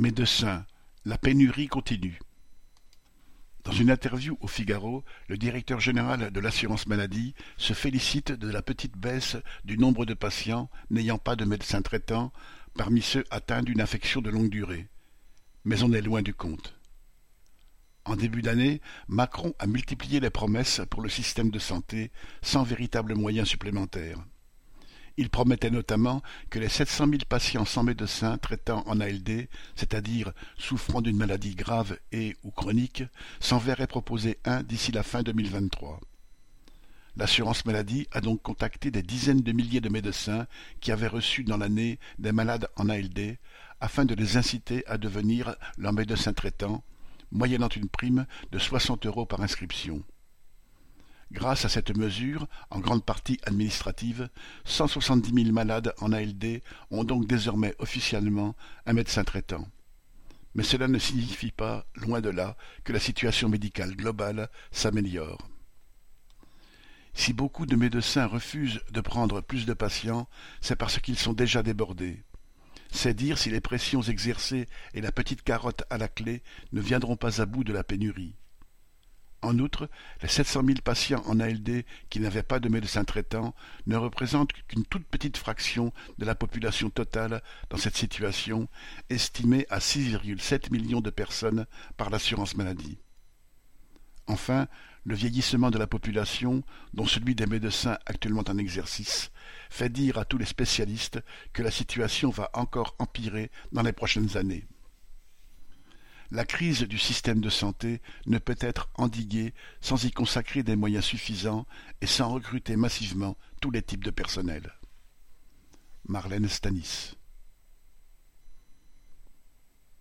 Médecins, la pénurie continue. Dans une interview au Figaro, le directeur général de l'assurance maladie se félicite de la petite baisse du nombre de patients n'ayant pas de médecin traitant parmi ceux atteints d'une infection de longue durée. Mais on est loin du compte. En début d'année, Macron a multiplié les promesses pour le système de santé sans véritable moyens supplémentaires. Il promettait notamment que les 700 000 patients sans médecin traitant en ALD, c'est-à-dire souffrant d'une maladie grave et ou chronique, s'en verraient proposer un d'ici la fin 2023. L'assurance maladie a donc contacté des dizaines de milliers de médecins qui avaient reçu dans l'année des malades en ALD afin de les inciter à devenir leur médecin traitant, moyennant une prime de 60 euros par inscription. Grâce à cette mesure, en grande partie administrative, cent soixante-dix mille malades en ALD ont donc désormais officiellement un médecin traitant. Mais cela ne signifie pas, loin de là, que la situation médicale globale s'améliore. Si beaucoup de médecins refusent de prendre plus de patients, c'est parce qu'ils sont déjà débordés. C'est dire si les pressions exercées et la petite carotte à la clé ne viendront pas à bout de la pénurie. En outre, les 700 000 patients en ALD qui n'avaient pas de médecin traitant ne représentent qu'une toute petite fraction de la population totale dans cette situation, estimée à 6,7 millions de personnes par l'assurance maladie. Enfin, le vieillissement de la population, dont celui des médecins actuellement en exercice, fait dire à tous les spécialistes que la situation va encore empirer dans les prochaines années. La crise du système de santé ne peut être endiguée sans y consacrer des moyens suffisants et sans recruter massivement tous les types de personnel. Marlène Stanis